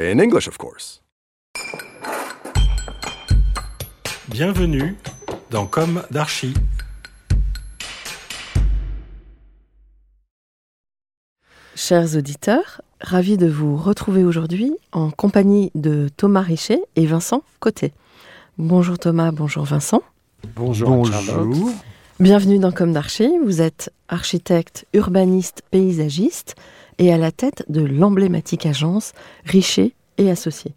In English, of course. Bienvenue dans Comme d'Archi. Chers auditeurs, ravi de vous retrouver aujourd'hui en compagnie de Thomas Richet et Vincent Côté. Bonjour Thomas, bonjour Vincent. Bonjour. Charlotte. Bienvenue dans Comme d'Archi. Vous êtes architecte, urbaniste, paysagiste et à la tête de l'emblématique agence Richer et Associés.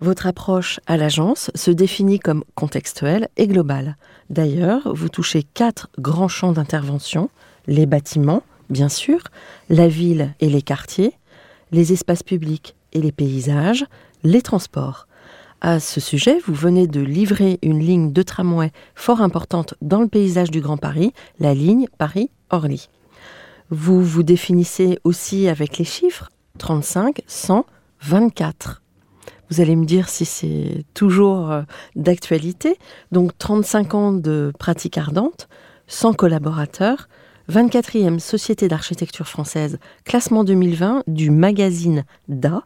Votre approche à l'agence se définit comme contextuelle et globale. D'ailleurs, vous touchez quatre grands champs d'intervention les bâtiments, bien sûr, la ville et les quartiers, les espaces publics et les paysages, les transports. À ce sujet, vous venez de livrer une ligne de tramway fort importante dans le paysage du Grand Paris, la ligne Paris-Orly. Vous vous définissez aussi avec les chiffres 35, 100, 24. Vous allez me dire si c'est toujours euh, d'actualité. Donc 35 ans de pratique ardente, 100 collaborateurs, 24e Société d'architecture française, classement 2020 du magazine DA.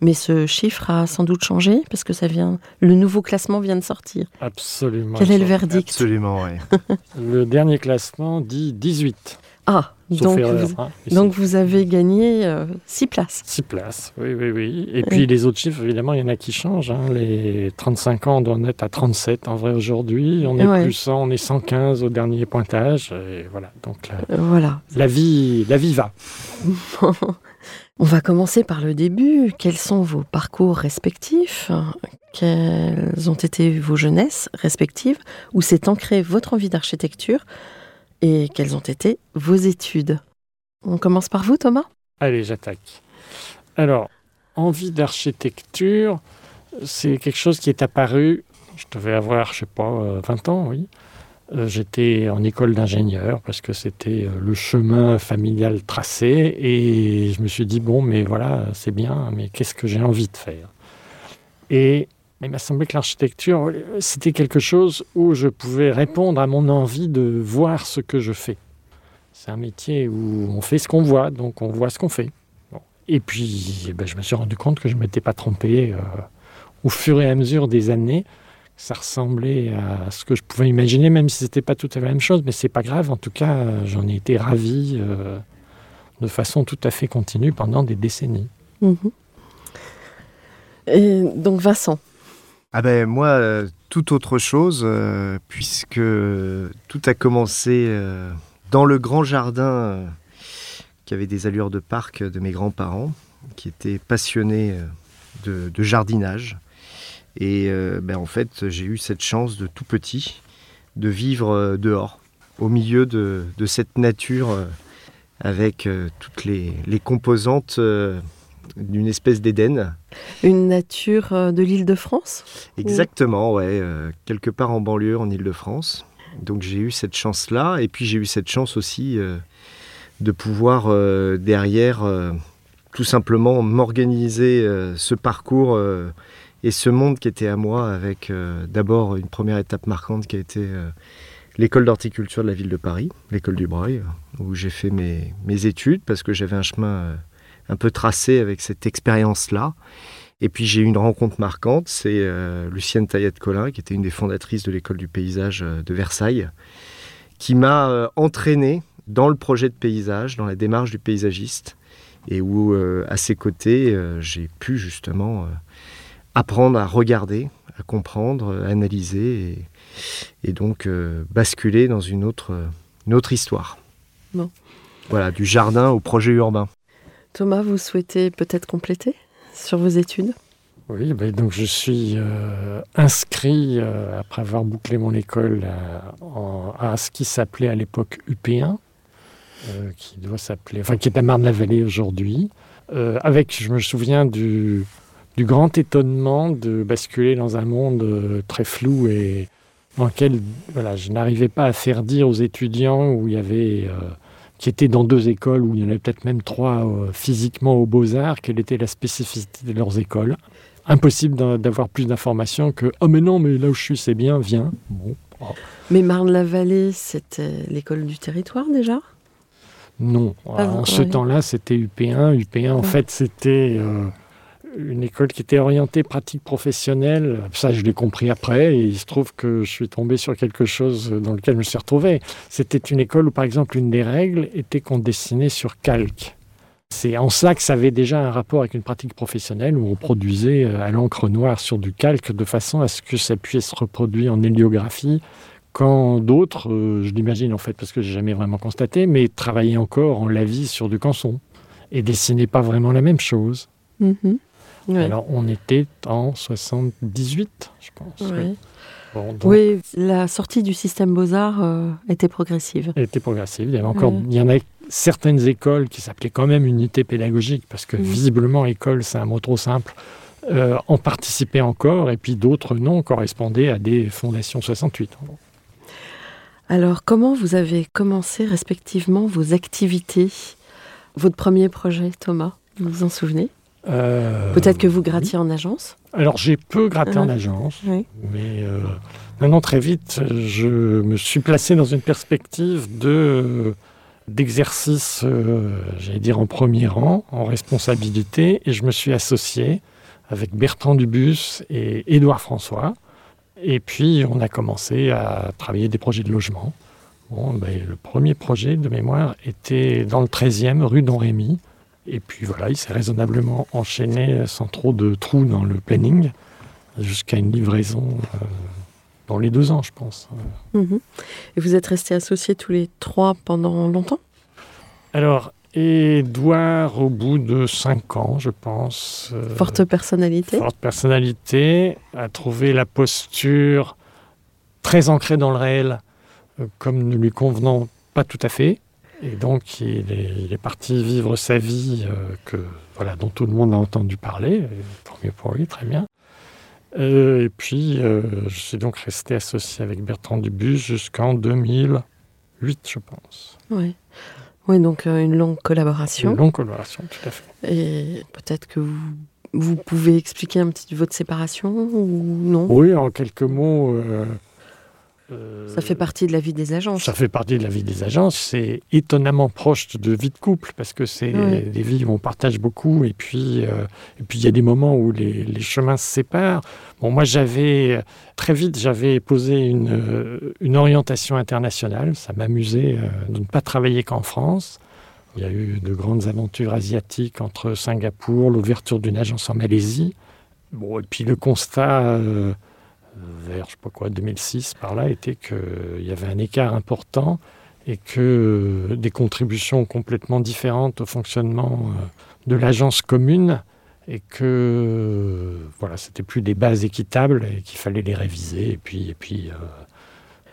Mais ce chiffre a sans doute changé parce que ça vient, le nouveau classement vient de sortir. Absolument. Quel est le verdict? Absolument, oui. Le dernier classement dit 18. Ah, Sauf donc, erreur. vous, hein, donc vous avez gagné 6 places. Six places, oui, oui, oui. Et puis les autres chiffres, évidemment, il y en a qui changent. hein. Les 35 ans, on doit en être à 37 en vrai aujourd'hui. On est Ouais. plus 100, on est 115 au dernier pointage. Et voilà, donc la, Euh, Voilà. la vie, la vie va. On va commencer par le début. Quels sont vos parcours respectifs? Quelles ont été vos jeunesses respectives? Où s'est ancrée votre envie d'architecture? Et quelles ont été vos études? On commence par vous, Thomas Allez, j'attaque. Alors, envie d'architecture, c'est quelque chose qui est apparu, je devais avoir, je sais pas, euh, 20 ans, oui. Euh, J'étais en école d'ingénieur parce que c'était euh, le chemin familial tracé et je me suis dit, bon, mais voilà, c'est bien, mais qu'est-ce que j'ai envie de faire? Et il m'a semblé que l'architecture, euh, c'était quelque chose où je pouvais répondre à mon envie de voir ce que je fais. C'est un métier où on fait ce qu'on voit, donc on voit ce qu'on fait. Et puis, eh ben, je me suis rendu compte que je ne m'étais pas trompé euh, au fur et à mesure des années. Ça ressemblait à ce que je pouvais imaginer, même si ce n'était pas tout à fait la même chose, mais c'est pas grave. En tout cas, j'en ai été ravi euh, de façon tout à fait continue pendant des décennies. Mhm. Et donc Vincent, Ah ben moi, euh, tout autre chose, euh, puisque tout a commencé euh, dans le grand jardin qui avait des allures de parc de mes grands-parents, qui étaient passionnés de, jardinage. Et ben, en fait, j'ai eu cette chance de tout petit de vivre dehors, au milieu de, cette nature, avec toutes les, composantes d'une espèce d'Éden. une nature euh, de l'île de France Exactement, ouais, euh, quelque part en banlieue, en Île-de-France. Donc j'ai eu cette chance-là, et puis j'ai eu cette chance aussi euh, de pouvoir euh, derrière tout simplement m'organiser ce parcours et ce monde qui était à moi avec d'abord une première étape marquante qui a été l'école d'horticulture de la ville de Paris, l'école du Breuil, où j'ai fait mes, mes études parce que j'avais un chemin un peu tracé avec cette expérience-là. Et puis j'ai eu une rencontre marquante, c'est euh, Lucienne Taillette-Collin, qui était une des fondatrices de l'école du paysage euh, de Versailles, qui m'a euh, entraîné dans le projet de paysage, dans la démarche du paysagiste, et où euh, à ses côtés, j'ai pu justement apprendre à regarder, à comprendre, à analyser, et, et donc basculer dans une autre, une autre histoire. Bon. Voilà, du jardin au projet urbain. Thomas, vous souhaitez peut-être compléter sur vos études? Oui, ben donc je suis euh, inscrit, euh, après avoir bouclé mon école, en- à ce qui s'appelait à l'époque UP1, euh, qui doit s'appeler, enfin qui est à Marne-la-Vallée aujourd'hui, euh, avec, je me souviens du, du grand étonnement de basculer dans un monde euh, très flou et dans lequel voilà, je n'arrivais pas à faire dire aux étudiants où il y avait, euh, qui étaient dans deux écoles, où il y en avait peut-être même trois euh, physiquement aux beaux-arts, quelle était la spécificité de leurs écoles. Impossible d'avoir plus d'informations que oh mais non mais là où je suis c'est bien viens bon oh, Mais Marne-la-Vallée, c'était l'école du territoire déjà? Non. Ah, en ce temps-là c'était UP1 UP1 en Ouais. fait c'était euh, une école qui était orientée pratique professionnelle ça je l'ai compris après et il se trouve que je suis tombé sur quelque chose dans lequel je me suis retrouvé c'était une école où par exemple une des règles était qu'on dessinait sur calque c'est en ça que ça avait déjà un rapport avec une pratique professionnelle où on produisait euh, à l'encre noire sur du calque de façon à ce que ça puisse se reproduire en héliographie quand d'autres, euh, je l'imagine en fait parce que j'ai jamais vraiment constaté, mais travaillaient encore en lavis sur du canson et dessinaient pas vraiment la même chose. Mhm. Ouais. Alors on était en 78, je pense. Ouais. Oui. Bon, donc, Oui, la sortie du système Beaux-Arts euh, était progressive. Elle était progressive. Il y avait encore, Ouais. il y en a certaines écoles qui s'appelaient quand même unité pédagogique parce que Mhm. visiblement école c'est un mot trop simple. euh, en participaient encore et puis d'autres non correspondaient à des fondations 68. Alors, comment vous avez commencé respectivement vos activités? Votre premier projet, Thomas, vous vous en souvenez? Euh, Peut-être que vous grattiez en agence Alors j'ai peu gratté en Ouais. agence. Oui. Mais euh, maintenant, très vite, je me suis placé dans une perspective de d'exercice, euh, j'allais dire en premier rang, en responsabilité, et je me suis associé avec Bertrand Dubus et Édouard François. Et puis, on a commencé à travailler des projets de logement. Bon, ben, le premier projet de mémoire était dans le 13e, rue d'Henrémy. Et puis voilà, il s'est raisonnablement enchaîné sans trop de trous dans le planning jusqu'à une livraison euh, dans les deux ans, je pense. Mhm. Et vous êtes restés associés tous les trois pendant longtemps? Alors, Édouard, au bout de cinq ans, je pense, euh, Forte personnalité forte personnalité, a trouvé la posture très ancrée dans le réel, euh, comme ne lui convenant pas tout à fait. Et donc, il est, il est parti vivre sa vie euh, que, voilà, dont tout le monde a entendu parler. Tant mieux pour lui, très bien. Euh, et puis, euh, je suis donc resté associé avec Bertrand Dubus jusqu'en 2008, je pense. Oui. Oui, donc euh, une longue collaboration. Une longue collaboration, tout à fait. Et peut-être que vous, vous pouvez expliquer un petit votre séparation ou non? Oui, en quelques mots. Euh, Ça fait partie de la vie des agences. Ça fait partie de la vie des agences. C'est étonnamment proche de vie de couple parce que c'est Oui. des vies où on partage beaucoup et puis euh, et puis il y a des moments où les, les chemins se séparent. Bon, moi j'avais très vite j'avais posé une, euh, une orientation internationale. Ça m'amusait euh, de ne pas travailler qu'en France. Il y a eu de grandes aventures asiatiques entre Singapour, l'ouverture d'une agence en Malaisie. Bon, et puis le constat vers, je sais pas quoi, 2006 par là, était qu'il y avait un écart important et que euh, des contributions complètement différentes au fonctionnement euh, de l'agence commune et que euh, voilà, c'était plus des bases équitables et qu'il fallait les réviser. Et puis, et puis euh,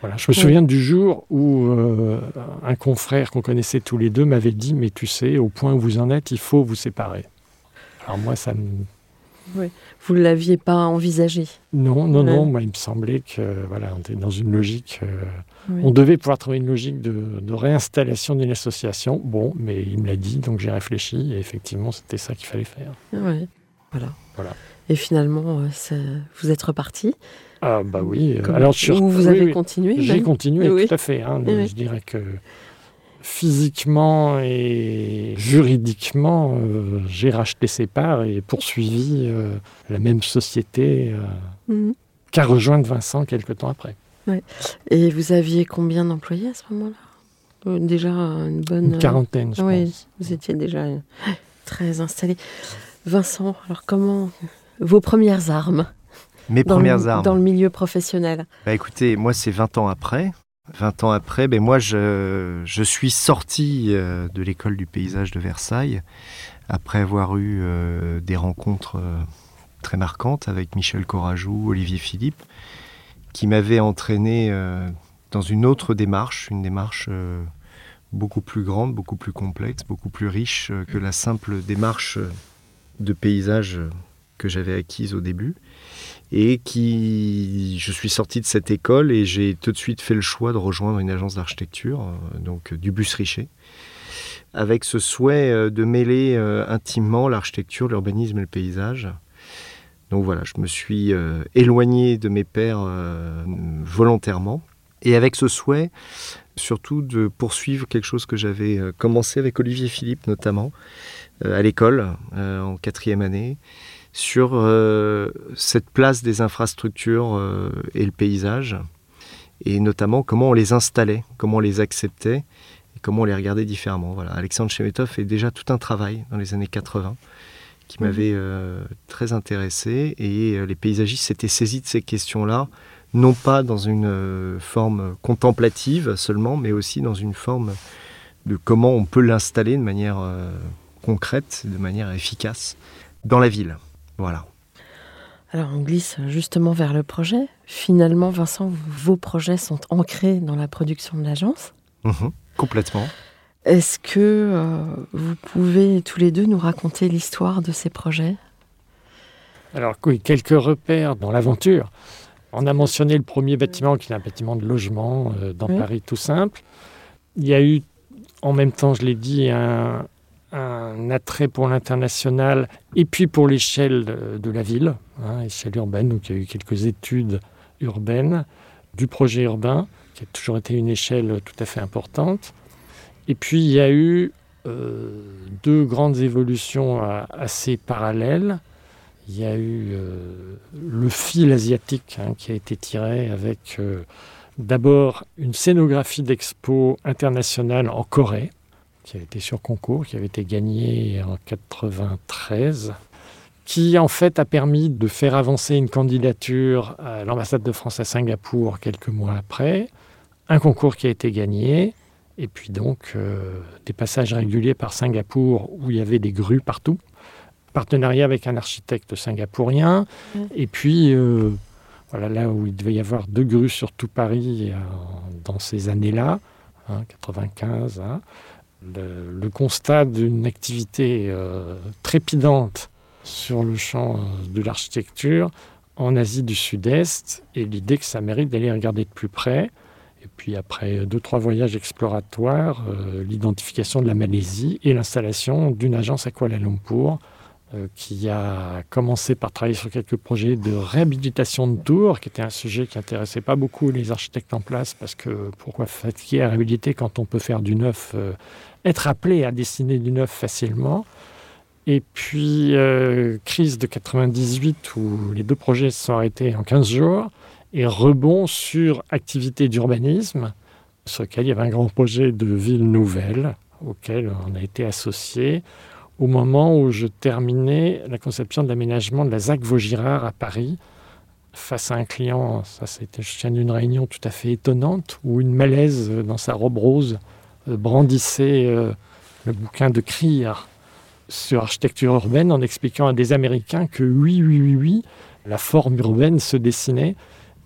voilà. Je me souviens du jour où euh, un confrère qu'on connaissait tous les deux m'avait dit Mais tu sais, au point où vous en êtes, il faut vous séparer. Alors moi, ça me Vous ne l'aviez pas envisagé? Non, non, non, moi il me semblait que voilà, on était dans une logique. euh, Oui. On devait pouvoir trouver une logique de, de réinstallation d'une association. Bon, mais il me l'a dit, donc j'ai réfléchi et effectivement c'était ça qu'il fallait faire. Ouais. Voilà. Voilà. Et finalement, euh, vous êtes reparti? Ah bah oui. euh, Comme- alors je Ou vous oui, avez oui, continué J'ai continué, Oui. tout à fait. hein. Oui. Je dirais que physiquement et juridiquement, euh, j'ai racheté ses parts et poursuivi euh, la même société euh, Mhm. qu'a rejointe Vincent quelques temps après. Et vous aviez combien d'employés à ce moment-là? Euh, déjà une bonne... Une quarantaine, je oui, pense. vous étiez déjà très installé. Vincent, alors comment vos premières armes Mes dans, premières le, armes. dans le milieu professionnel? Bah écoutez, moi c'est 20 ans après. 20 ans après, ben moi je, je suis sorti euh, de l'école du paysage de Versailles après avoir eu euh, des rencontres euh, très marquantes avec Michel Corajou, Olivier Philippe, qui m'avaient entraîné dans une autre démarche, une démarche beaucoup plus grande, beaucoup plus complexe, beaucoup plus riche que la simple démarche de paysage que j'avais acquise au début et qui je suis sorti de cette école et j'ai tout de suite fait le choix de rejoindre une agence d'architecture euh, donc euh, du bus Richer avec ce souhait euh, de mêler intimement l'architecture, l'urbanisme et le paysage. Donc voilà, je me suis éloigné de mes euh, volontairement et avec ce souhait surtout de poursuivre quelque chose que j'avais commencé avec Olivier Philippe notamment à l'école en quatrième année sur euh, cette place des infrastructures euh, et le paysage, et notamment comment on les installait, comment on les acceptait, et comment on les regardait différemment. Voilà. Alexandre Chemetov fait déjà tout un travail dans les années 80 qui m'avait euh, très intéressé, et euh, les paysagistes s'étaient saisis de ces questions-là, non pas dans une euh, forme contemplative seulement, mais aussi dans une forme de comment on peut l'installer de manière euh, concrète, de manière efficace dans la ville. Voilà. Alors on glisse justement vers le projet. Finalement, Vincent, vos projets sont ancrés dans la production de l'agence. Mhm, complètement. Est-ce que euh, vous pouvez tous les deux nous raconter l'histoire de ces projets? Alors oui, quelques repères dans l'aventure. On a mentionné le premier bâtiment qui est un bâtiment de logement euh, dans Oui. Paris tout simple. Il y a eu en même temps, je l'ai dit, un, un attrait pour l'international et puis pour l'échelle de, la ville, hein, échelle urbaine. Il y a eu quelques études urbaines du projet urbain qui a toujours été une échelle tout à fait importante. Et puis il y a eu euh, deux grandes évolutions euh, assez parallèles. Il y a eu euh, le fil asiatique hein, qui a été tiré avec d'abord une scénographie d'expo internationale en Corée, qui a été sur concours, qui avait été gagnée en 93, qui en fait a permis de faire avancer une candidature à l'ambassade de France à Singapour quelques mois après, un concours qui a été gagné, et puis donc euh, des passages réguliers par Singapour où il y avait des grues partout partenariat avec un architecte singapourien. Mm. Et puis, euh, voilà, là où il devait y avoir deux grues sur tout Paris euh, dans ces années-là, hein, 95, hein, le, constat d'une activité euh, trépidante sur le champ euh, de l'architecture en Asie du Sud-Est et l'idée que ça mérite d'aller regarder de plus près. Et puis après deux, trois voyages exploratoires, euh, l'identification de la Malaisie et l'installation d'une agence à Kuala Lumpur euh, qui a commencé par travailler sur quelques projets de réhabilitation de tours, qui était un sujet qui intéressait pas beaucoup les architectes en place, parce que pourquoi fatiguer à réhabiliter quand on peut faire du neuf, euh, être appelé à dessiner du neuf facilement. Et puis, euh, crise de 98, où les deux projets se sont arrêtés en 15 jours, et rebond sur activité d'urbanisme, sur lequel il y avait un grand projet de ville nouvelle, auquel on a été associé au moment où je terminais la conception de l'aménagement de la ZAC Vaugirard à Paris, face à un client, ça c'était, je tiens d'une réunion tout à fait étonnante, où une malaise euh, dans sa robe rose euh, brandissait euh, le bouquin de Krier sur architecture urbaine en expliquant à des Américains que oui, oui, oui, oui, la forme urbaine se dessinait.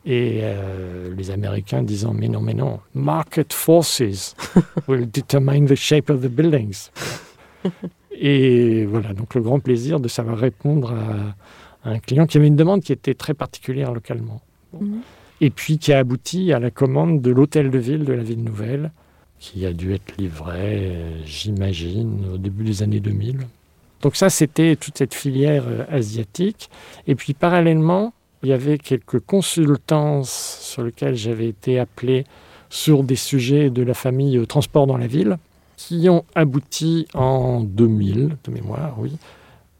Et euh, les Américains disant mais non, mais non, market forces will determine the shape of the buildings. Et voilà, donc le grand plaisir de savoir répondre à, à un client qui avait une demande qui était très particulière localement. Bon. Mhm. Et puis qui a abouti à la commande de l'hôtel de ville de la ville nouvelle, qui a dû être livré, j'imagine, au début des années 2000. Donc ça, c'était toute cette filière euh, asiatique. Et puis parallèlement, il y avait quelques consultances sur lesquelles j'avais été appelé sur des sujets de la famille euh, transport dans la ville, qui ont abouti en 2000, de mémoire, oui,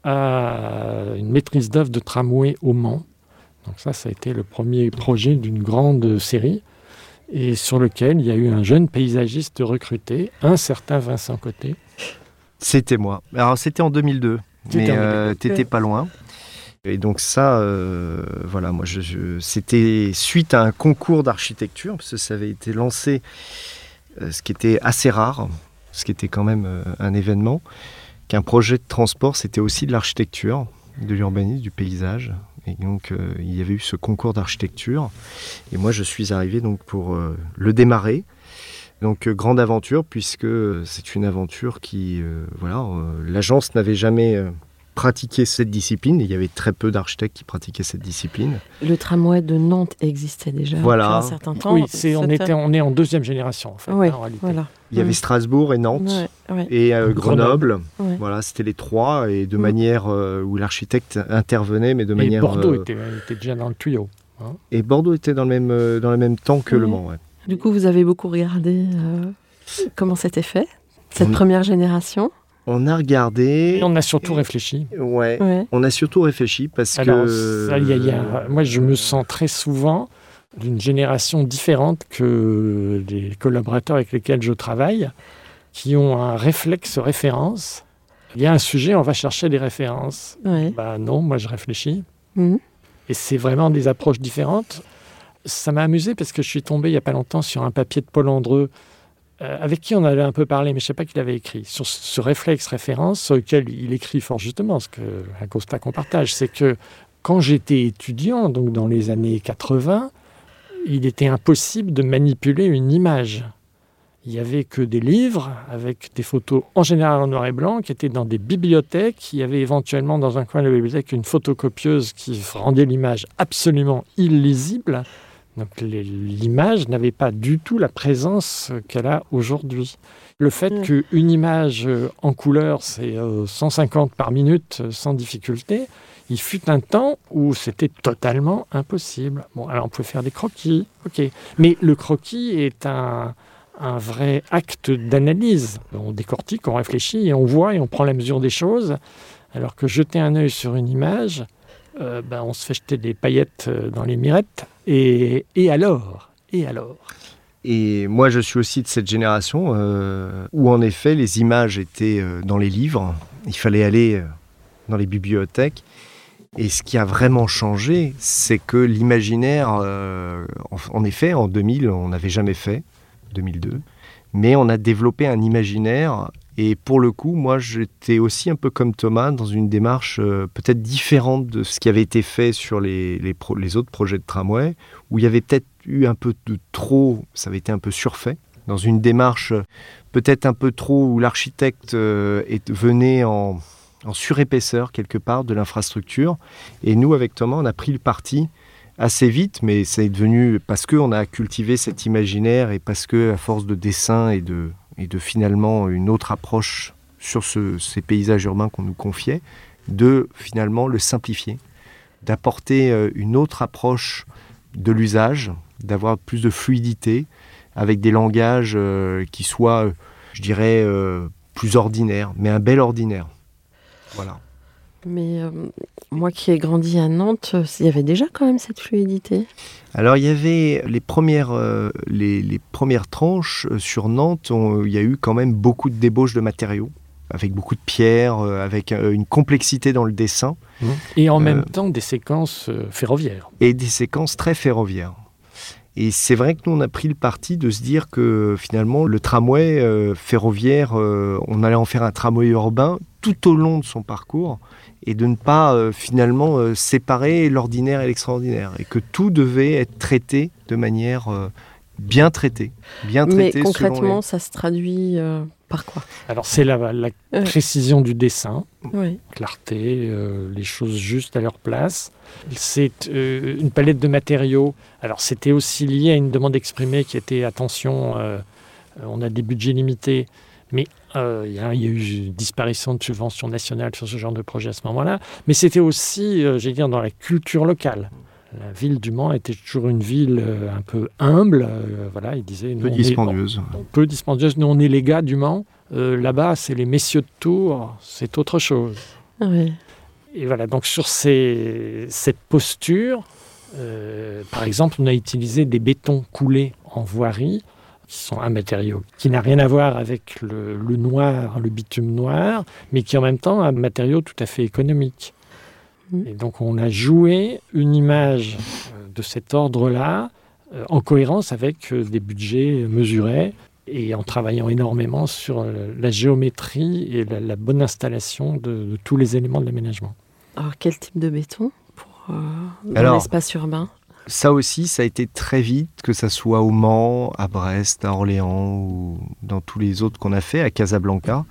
à une maîtrise d'œuvre de tramway au Mans. Donc ça, ça a été le premier projet d'une grande série. et sur lequel il y a eu un jeune paysagiste recruté, un certain Vincent Côté. C'était moi. Alors c'était en 2002, mais euh, t'étais pas loin. Et donc ça, euh, voilà, moi, je, c'était suite à un concours d'architecture, parce que ça avait été lancé, euh, ce qui était assez rare, ce qui était quand même un événement, qu'un projet de transport, c'était aussi de l'architecture, de l'urbanisme, du paysage. Et donc, il y avait eu ce concours d'architecture. Et moi, je suis arrivé donc pour le démarrer. Donc euh, grande aventure puisque c'est une aventure qui, euh, voilà, euh, l'agence n'avait jamais pratiqué cette discipline. Il y avait très peu d'architectes qui pratiquaient cette discipline. Le tramway de Nantes existait déjà voilà. depuis un certain temps. Oui, c'est, on, était, on est en deuxième génération en fait. Oui, en réalité. voilà. Il y avait Strasbourg et Nantes et Grenoble. Voilà, c'était les trois et de manière où l'architecte intervenait, mais de et manière. Bordeaux était, était, déjà dans le tuyau. Hein. et Bordeaux était dans le même, dans le même temps que Le Mans. Du coup, vous avez beaucoup regardé euh, comment c'était fait, cette on... première génération? On a regardé. Et on a surtout réfléchi. Ouais, ouais. On a surtout réfléchi parce Alors, que. Ça, y a, y a... moi, je me sens très souvent d'une génération différente que les collaborateurs avec lesquels je travaille, qui ont un réflexe référence. Il y a un sujet, on va chercher des références. Ouais. Bah non, moi je réfléchis. Mmh. Et c'est vraiment des approches différentes ça m'a amusé parce que je suis tombé il n'y a pas longtemps sur un papier de Paul Andreu euh, avec qui on avait un peu parlé, mais je ne sais pas qu'il avait écrit, sur ce réflexe référence sur lequel il écrit fort justement, ce que, un constat qu'on partage, c'est que quand j'étais étudiant, donc dans les années 80, il était impossible de manipuler une image. Il n'y avait que des livres avec des photos en général en noir et blanc qui étaient dans des bibliothèques. Il y avait éventuellement dans un coin de la bibliothèque une photocopieuse qui rendait l'image absolument illisible. Donc l'image n'avait pas du tout la présence qu'elle a aujourd'hui. Le fait mmh. qu'une image en couleur, c'est 150 par minute sans difficulté, il fut un temps où c'était totalement impossible. Bon, alors on pouvait faire des croquis, ok. Mais le croquis est un, un vrai acte d'analyse. On décortique, on réfléchit et on voit et on prend la mesure des choses. Alors que jeter un œil sur une image, euh, ben, on se fait jeter des paillettes dans les mirettes. Et, et alors? Et alors? Et moi, je suis aussi de cette génération euh, où, en effet, les images étaient euh, dans les livres. Il fallait aller euh, dans les bibliothèques. Et ce qui a vraiment changé, c'est que l'imaginaire, euh, en, effet, en 2000, on n'avait jamais fait, 2002, mais on a développé un imaginaire. Et pour le coup, moi, j'étais aussi un peu comme Thomas dans une démarche euh, peut-être différente de ce qui avait été fait sur les, autres projets de tramway, où il y avait peut-être eu un peu de trop, ça avait été un peu surfait, dans une démarche peut-être un peu trop où l'architecte euh, venait en, en surépaisseur quelque part de l'infrastructure. Et nous, avec Thomas, on a pris le parti assez vite, mais c'est devenu parce qu'on a cultivé cet imaginaire et parce que, à force de dessin et de, et de finalement une autre approche sur ce, ces paysages urbains qu'on nous confiait, de finalement le simplifier, d'apporter euh, une autre approche de l'usage, d'avoir plus de fluidité avec des langages euh, qui soient, je dirais, euh, plus ordinaires, mais un bel ordinaire. Voilà. Mais euh, moi qui ai grandi à Nantes, il y avait déjà quand même cette fluidité Alors il y avait les premières, euh, les, les, premières tranches euh, sur Nantes, on, il y a eu quand même beaucoup de débauches de matériaux, avec beaucoup de pierres, euh, avec une complexité dans le dessin. Et en même temps des séquences ferroviaires. Et des séquences très ferroviaires. Et c'est vrai que nous, on a pris le parti de se dire que finalement, le tramway euh, ferroviaire, euh, on allait en faire un tramway urbain tout au long de son parcours et de ne pas euh, finalement séparer l'ordinaire et l'extraordinaire. Et que tout devait être traité de manière bien traitée. Bien traité Mais concrètement, les... ça se traduit par quoi? Alors, c'est la, précision du dessin, Oui. clarté, euh, les choses justes à leur place. C'est euh, une palette de matériaux. Alors, c'était aussi lié à une demande exprimée qui était attention, euh, on a des budgets limités, mais euh, il y, a, il y, a eu une disparition de subventions nationales sur ce genre de projet à ce moment-là. Mais c'était aussi, euh, j'allais dire, dans la culture locale. La ville du Mans était toujours une ville euh, un peu humble. euh, voilà, il disait. peu dispendieuse. On, peu dispendieuse. Nous, on est les gars du Mans. Euh, Là-bas, c'est les messieurs de Tours. C'est autre chose. Oui. Et voilà, donc sur ces, cette posture, Euh, par exemple, on a utilisé des bétons coulés en voirie, qui sont un matériau qui n'a rien à voir avec le, le noir, le bitume noir, mais qui en même temps un matériau tout à fait économique. Mhm. Et donc on a joué une image euh, de cet ordre-là euh, en cohérence avec des budgets mesurés et en travaillant énormément sur la géométrie et la, la bonne installation de, de tous les éléments de l'aménagement. Alors, quel type de béton pour euh, l'espace urbain? Ça aussi, ça a été très vite, que ça soit au Mans, à Brest, à Orléans ou dans tous les autres qu'on a fait, à Casablanca.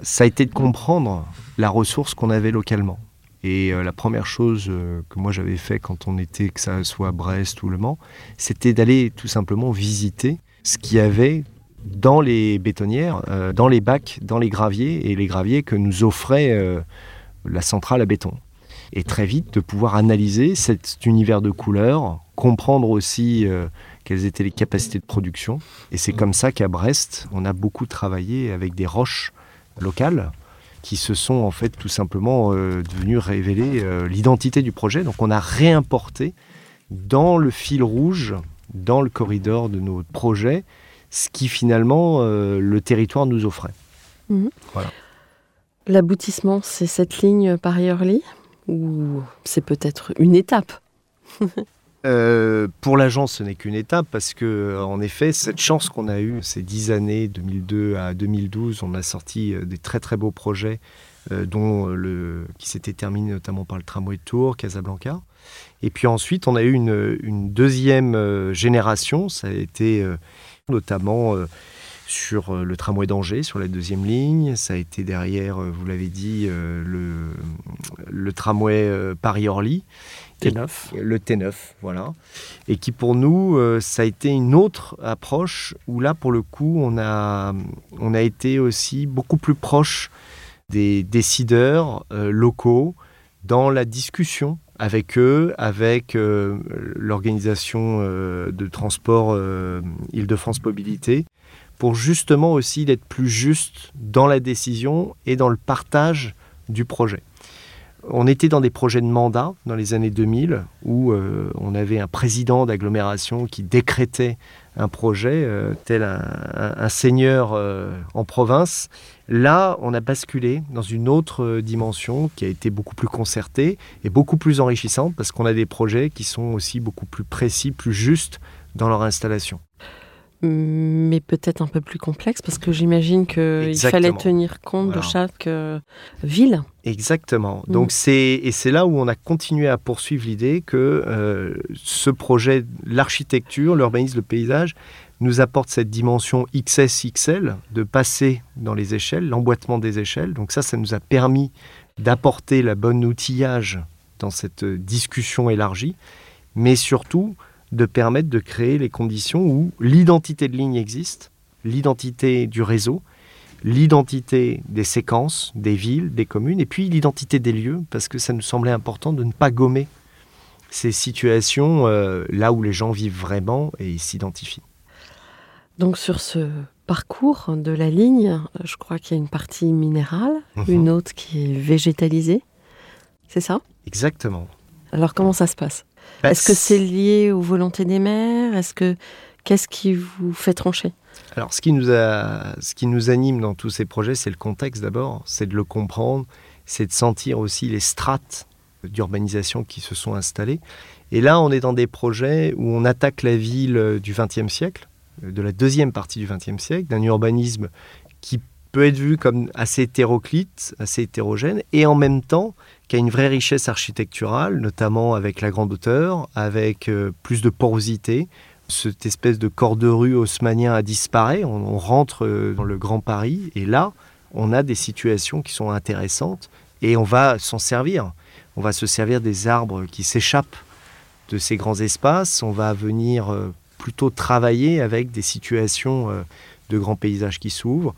Ça a été de comprendre la ressource qu'on avait localement. Et euh, la première chose euh, que moi j'avais fait quand on était, que ça soit à Brest ou Le Mans, c'était d'aller tout simplement visiter ce qu'il y avait dans les bétonnières, euh, dans les bacs, dans les graviers et les graviers que nous offrait la centrale à béton. Et très vite de pouvoir analyser cet univers de couleurs, comprendre aussi euh, quelles étaient les capacités de production. Et c'est comme ça qu'à Brest, on a beaucoup travaillé avec des roches locales qui se sont en fait tout simplement euh, devenues révéler euh, l'identité du projet. Donc on a réimporté dans le fil rouge, dans le corridor de notre projet, ce qui finalement le territoire nous offrait. L'aboutissement, c'est cette ligne Paris-Orly Ou c'est peut-être une étape? Euh, pour l'agence, ce n'est qu'une étape parce que, en effet, cette chance qu'on a eue ces dix années, 2002 à 2012, on a sorti euh, des très très beaux projets, euh, dont le qui s'étaient terminés notamment par le tramway de Tours, Casablanca. Et puis ensuite, on a eu une, deuxième génération. Ça a été notamment sur euh, le tramway d'Angers, sur la deuxième ligne. Ça a été derrière, euh, vous l'avez dit, euh, le, le tramway Paris-Orly T9. le T9, voilà. Et qui pour nous, euh, ça a été une autre approche où là, pour le coup, on a, on a été aussi beaucoup plus proche des décideurs euh, locaux dans la discussion avec eux, avec euh, l'organisation de transport Île-de-France Mobilité, pour justement aussi d'être plus juste dans la décision et dans le partage du projet. On était dans des projets de mandat dans les années 2000 où euh, on avait un président d'agglomération qui décrétait un projet euh, tel un, seigneur euh, en province. Là, on a basculé dans une autre dimension qui a été beaucoup plus concertée et beaucoup plus enrichissante parce qu'on a des projets qui sont aussi beaucoup plus précis, plus justes dans leur installation. Mais peut-être un peu plus complexe parce que j'imagine qu'il fallait tenir compte de chaque euh, ville. Exactement. Mm. Donc c'est et c'est là où on a continué à poursuivre l'idée que euh, ce projet, l'architecture, l'urbanisme, le paysage, nous apporte cette dimension XS-XL de passer dans les échelles, l'emboîtement des échelles. Donc ça, ça nous a permis d'apporter la bonne outillage dans cette discussion élargie, mais surtout de permettre de créer les conditions où l'identité de ligne existe, l'identité du réseau, l'identité des séquences, des villes, des communes, et puis l'identité des lieux, parce que ça nous semblait important de ne pas gommer ces situations euh, là où les gens vivent vraiment et s'identifient. Donc sur ce parcours de la ligne, je crois qu'il y a une partie minérale, Mhm. une autre qui est végétalisée. C'est ça? Exactement. Alors comment ça se passe? Bah, Est-ce que c'est lié aux volontés des maires Est-ce que qu'est-ce qui vous fait trancher? Alors, ce qui, nous a, ce qui nous anime dans tous ces projets, c'est le contexte d'abord, c'est de le comprendre, c'est de sentir aussi les strates d'urbanisation qui se sont installées. Et là, on est dans des projets où on attaque la ville euh, du XXe siècle, euh, de la deuxième partie du XXe siècle, d'un urbanisme qui peut être vu comme assez hétéroclite, assez hétérogène, et en même temps qui a une vraie richesse architecturale, notamment avec la grande hauteur, avec euh, plus de porosité, cette espèce de corps de rue haussmanien a disparu. On, rentre euh, dans le Grand Paris et là, on a des situations qui sont intéressantes et on va s'en servir. On va se servir des arbres qui s'échappent de ces grands espaces. On va venir euh, plutôt travailler avec des situations de grands paysages qui s'ouvrent.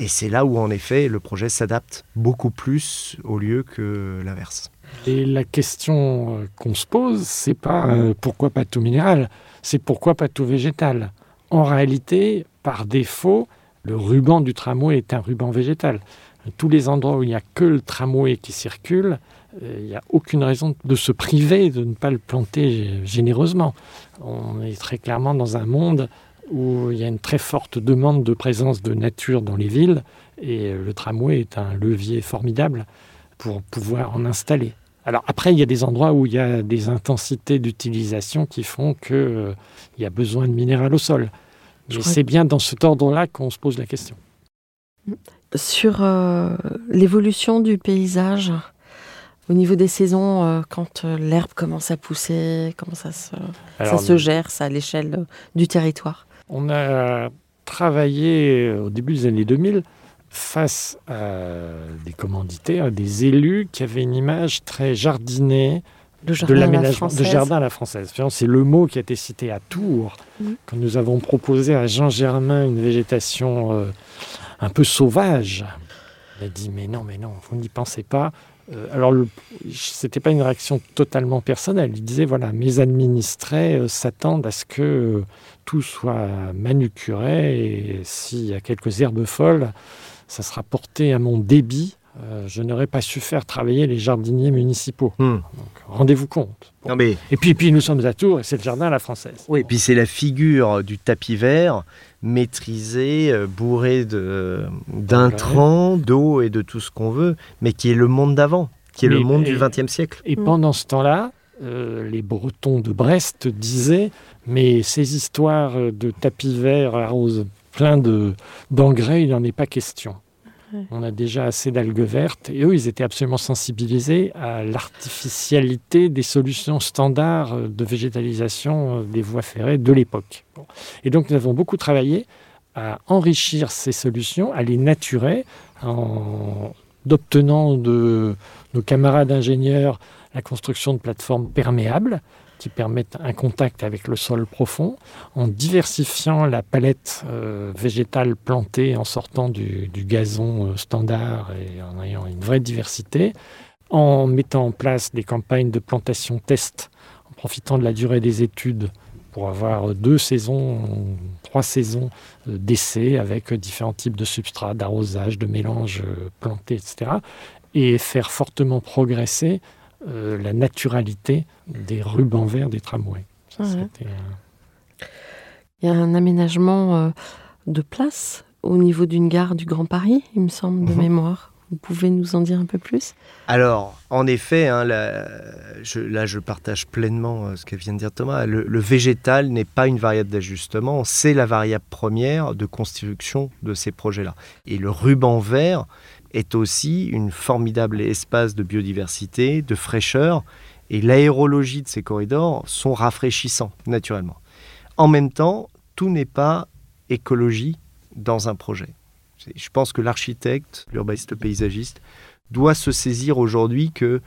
Et c'est là où, en effet, le projet s'adapte beaucoup plus au lieu que l'inverse. Et la question euh, qu'on se pose, c'est pas euh, pourquoi pas tout minéral, c'est pourquoi pas tout végétal. En réalité, par défaut, le ruban du tramway est un ruban végétal. Tous les endroits où il n'y a que le tramway qui circule, euh, il n'y a aucune raison de se priver de ne pas le planter généreusement. On est très clairement dans un monde où il y a une très forte demande de présence de nature dans les villes et le tramway est un levier formidable pour pouvoir en installer. Alors après, il y a des endroits où il y a des intensités d'utilisation qui font qu'il euh, y a besoin de minéral au sol. Mais c'est bien dans cet ordre-là qu'on se pose la question. Sur euh, l'évolution du paysage, au niveau des saisons, euh, quand l'herbe commence à pousser, comment ça se, ça se gère ça, à l'échelle du territoire? On a travaillé au début des années 2000 face à des commanditaires, des élus qui avaient une image très jardinée de l'aménagement de jardin à la française. C'est le mot qui a été cité à Tours, mm. quand nous avons proposé à Jean Germain une végétation euh, un peu sauvage. Il a dit mais non, mais non, vous n'y pensez pas. Euh, alors, ce n'était pas une réaction totalement personnelle. Il disait voilà, mes administrés euh, s'attendent à ce que tout soit manucuré et s'il y a quelques herbes folles, ça sera porté à mon débit. Euh, je n'aurais pas su faire travailler les jardiniers municipaux. Hmm. Rendez-vous compte. Et puis, puis nous sommes à Tours et c'est le jardin à la française. Oui, et puis c'est la figure du tapis vert maîtrisé, euh, bourré d'intrants, d'eau et de tout ce qu'on veut, mais qui est le monde d'avant, qui est le monde du XXe siècle. Et pendant ce temps-là, euh, les Bretons de Brest disaient mais ces histoires de tapis vert arrosent plein d'engrais, il n'en est pas question. On a déjà assez d'algues vertes et eux, ils étaient absolument sensibilisés à l'artificialité des solutions standards de végétalisation des voies ferrées de l'époque. Et donc, nous avons beaucoup travaillé à enrichir ces solutions, à les naturer, en obtenant de nos camarades ingénieurs la construction de plateformes perméables qui permettent un contact avec le sol profond, en diversifiant la palette euh, végétale plantée en sortant du, gazon euh, standard et en ayant une vraie diversité, en mettant en place des campagnes de plantation test, en profitant de la durée des études pour avoir deux saisons, trois saisons euh, d'essais avec différents types de substrats, d'arrosage, de mélanges plantés, etc. Et faire fortement progresser euh, la naturalité des rubans verts des tramways. Il y a un aménagement euh, de place au niveau d'une gare du Grand Paris, il me semble, de mhm. mémoire. Vous pouvez nous en dire un peu plus? Alors, en effet, hein, là, je, partage pleinement euh, ce que vient de dire Thomas. Le, végétal n'est pas une variable d'ajustement, c'est la variable première de construction de ces projets-là. Et le ruban vert, est aussi une formidable espace de biodiversité, de fraîcheur, et l'aérologie de ces corridors sont rafraîchissants, naturellement. En même temps, tout n'est pas écologie dans un projet. Je pense que l'architecte, l'urbaniste, le paysagiste, doit se saisir aujourd'hui que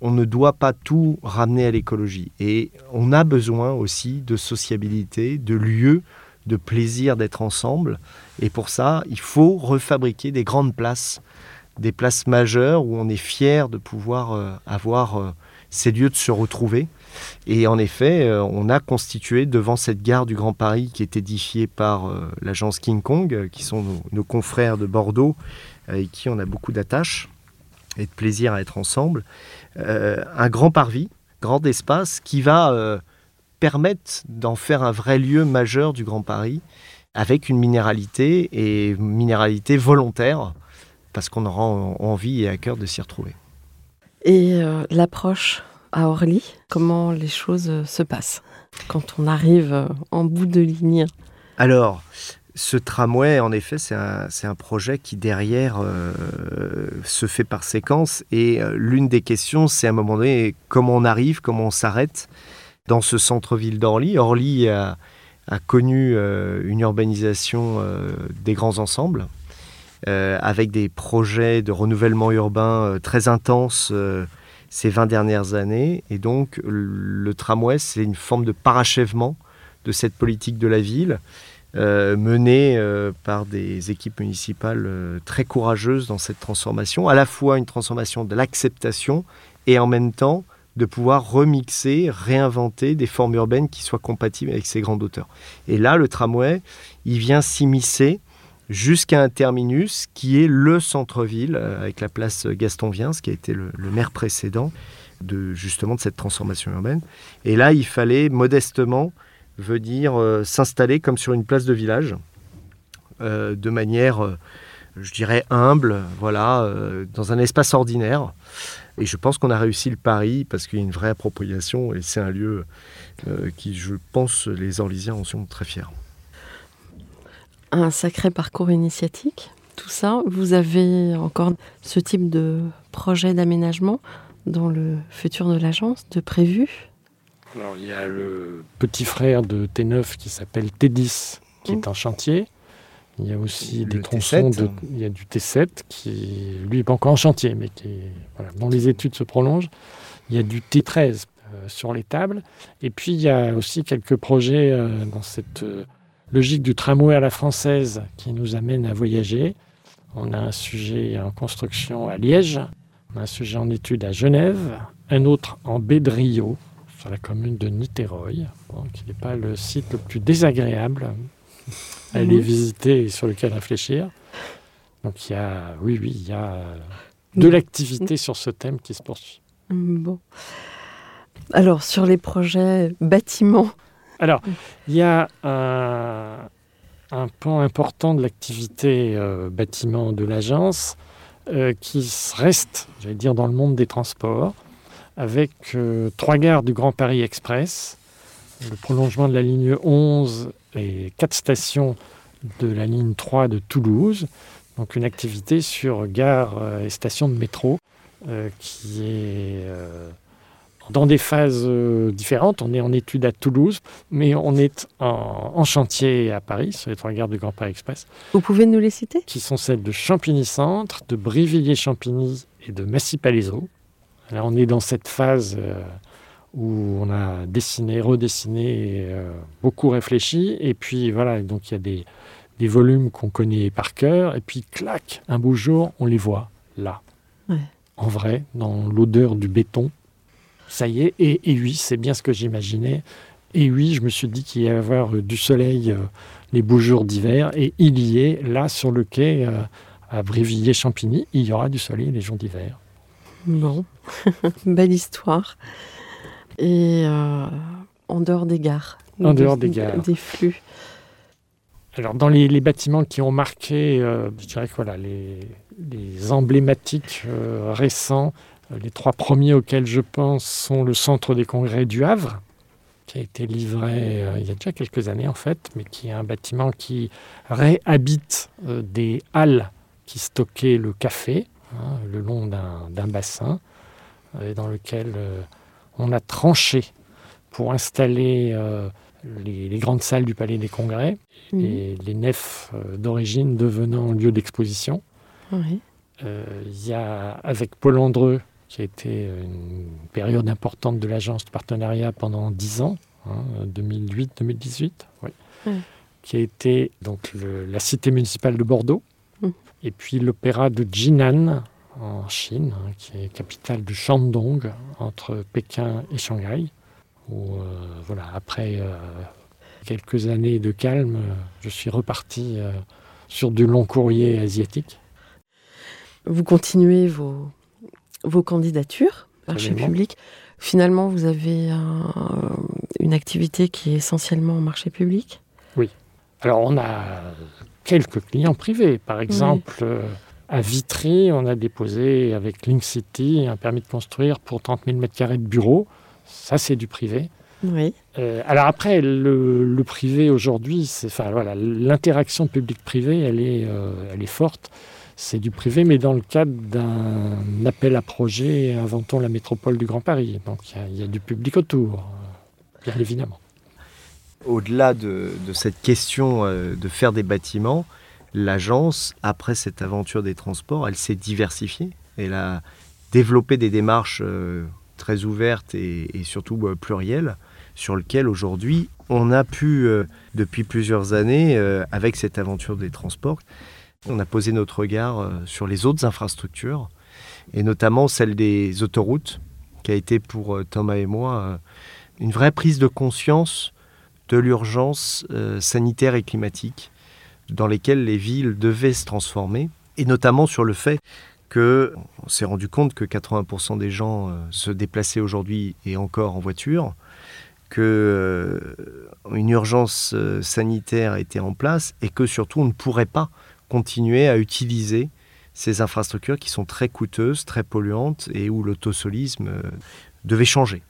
on ne doit pas tout ramener à l'écologie. Et on a besoin aussi de sociabilité, de lieux, de plaisir d'être ensemble. Et pour ça, il faut refabriquer des grandes places des places majeures où on est fier de pouvoir euh, avoir euh, ces lieux de se retrouver. Et en effet, euh, on a constitué devant cette gare du Grand Paris qui est édifiée par l'agence King Kong, qui sont nos, confrères de Bordeaux, avec qui on a beaucoup d'attaches et de plaisir à être ensemble, un grand parvis, grand espace qui va permettre d'en faire un vrai lieu majeur du Grand Paris, avec une minéralité et minéralité volontaire parce qu'on aura envie et à cœur de s'y retrouver. Et euh, l'approche à Orly, comment les choses euh, se passent quand on arrive euh, en bout de ligne? Alors, ce tramway, en effet, c'est un, projet qui derrière se fait par séquence. Et l'une des questions, c'est à un moment donné comment on arrive, comment on s'arrête dans ce centre-ville d'Orly? Orly a, connu une urbanisation des grands ensembles. Euh, avec des projets de renouvellement urbain euh, très intenses euh, ces 20 dernières années. Et donc, le tramway, c'est une forme de parachèvement de cette politique de la ville, menée par des équipes municipales très courageuses dans cette transformation, à la fois une transformation de l'acceptation et en même temps de pouvoir remixer, réinventer des formes urbaines qui soient compatibles avec ces grandes hauteurs. Et là, le tramway, il vient s'immiscer jusqu'à un terminus qui est le centre-ville, euh, avec la place Gaston Viens, qui a été le, maire précédent de justement de cette transformation urbaine. Et là, il fallait modestement venir euh, s'installer comme sur une place de village, euh, de manière, je dirais, humble, voilà, dans un espace ordinaire. Et je pense qu'on a réussi le pari parce qu'il y a une vraie appropriation et c'est un lieu qui, je pense, les Orlysiens en sont très fiers. Un sacré parcours initiatique, tout ça. Vous avez encore ce type de projet d'aménagement dans le futur de l'agence, de prévu? Alors, il y a le petit frère de T9 qui s'appelle T10 qui Mm. est en chantier. Il y a aussi Le des tronçons T7. de, il y a du T7 qui lui est pas encore en chantier mais qui est- voilà, dont les études se prolongent. Il y a du T13 euh, sur les tables et puis il y a aussi quelques projets euh, dans cette euh, logique du tramway à la française qui nous amène à voyager. On a un sujet en construction à Liège, on a un sujet en étude à Genève, un autre en baie de Rio, sur la commune de Niterói, bon, qui n'est pas le site le plus désagréable à aller visiter et sur lequel réfléchir. Donc il y a, oui, oui, il y a euh, de l'activité sur ce thème qui se poursuit. Bon. Alors, sur les projets bâtiments, Alors, il y a un, un pan important de l'activité euh, bâtiment de l'agence euh, qui reste, j'allais dire, dans le monde des transports, avec euh, trois gares du Grand Paris Express, le prolongement de la ligne 11 et quatre stations de la ligne 3 de Toulouse. Donc une activité sur gares euh, et stations de métro euh, qui est euh, dans des phases euh, différentes. On est en étude à Toulouse, mais on est en, en chantier à Paris, sur les trois gares du Grand Paris Express, vous pouvez nous les citer? Qui sont celles de Champigny-Centre, de Brivilliers-Champigny et de Massy-Palaiseau. Là, on est dans cette phase euh, où on a dessiné, redessiné, et, euh, beaucoup réfléchi. Et puis voilà, donc il y a des, des volumes qu'on connaît par cœur. Et puis, clac, un beau jour, on les voit là. Ouais. En vrai, dans l'odeur du béton. Ça y est, et, et oui, c'est bien ce que j'imaginais. Et oui, je me suis dit qu'il y allait y avoir euh, du soleil euh, les beaux jours d'hiver. Et il y est, là, sur le quai, euh, à Brévilliers-Champigny, il y aura du soleil les jours d'hiver. Bon, belle histoire. Et euh, en dehors des gares En dehors des gares. Des flux. Alors, dans les, les bâtiments qui ont marqué, je dirais que voilà, les, les emblématiques récents, les trois premiers auxquels je pense sont le centre des congrès du Havre, qui a été livré euh, il y a déjà quelques années en fait, mais qui est un bâtiment qui réhabite euh, des halles qui stockaient le café hein, le long d'un bassin, euh, dans lequel euh, on a tranché pour installer euh, les, les grandes salles du Palais des Congrès Mhm. et les nefs euh, d'origine devenant lieu d'exposition. Oui. Euh, Il y a, avec Paul Andreu, qui a été une période importante de l'agence de partenariat pendant 10 ans, hein, 2008-2018, oui, Ouais. qui a été donc le- la cité municipale de Bordeaux, Mhm. et puis l'opéra de Jinan en Chine, hein, qui est capitale du Shandong, entre Pékin et Shanghai, où euh, voilà, après euh, quelques années de calme, euh, je suis reparti euh, sur du long courrier asiatique. Vous continuez vos, vos candidatures, marché public. Finalement, vous avez un- une activité qui est essentiellement en marché public? Alors, on a quelques clients privés. Par exemple, euh, à Vitry, on a déposé avec Link City un permis de construire pour 30 000 m2 de bureaux. Ça, c'est du privé. Oui. Euh, alors après, le, le privé aujourd'hui, c'est, enfin voilà, l'interaction public-privé, elle est, euh, elle est forte. C'est du privé, mais dans le cadre d'un appel à projet Inventons la métropole du Grand Paris. Donc il y a- du public autour, bien évidemment. Au-delà de, cette question euh, de faire des bâtiments, l'agence, après cette aventure des transports, elle s'est diversifiée. Elle a développé des démarches euh, très ouvertes et, et surtout euh, plurielles, sur lesquelles aujourd'hui on a pu, depuis plusieurs années, avec cette aventure des transports, on a posé notre regard euh, sur les autres infrastructures, et notamment celle des autoroutes, qui a été pour euh, Thomas et moi euh, une vraie prise de conscience de l'urgence sanitaire et climatique dans lesquelles les villes devaient se transformer, et notamment sur le fait que on s'est rendu compte que 80% des gens se déplaçaient aujourd'hui et encore en voiture, que une urgence sanitaire était en place et que surtout on ne pourrait pas continuer à utiliser ces infrastructures qui sont très coûteuses, très polluantes et où l'autosolisme devait changer.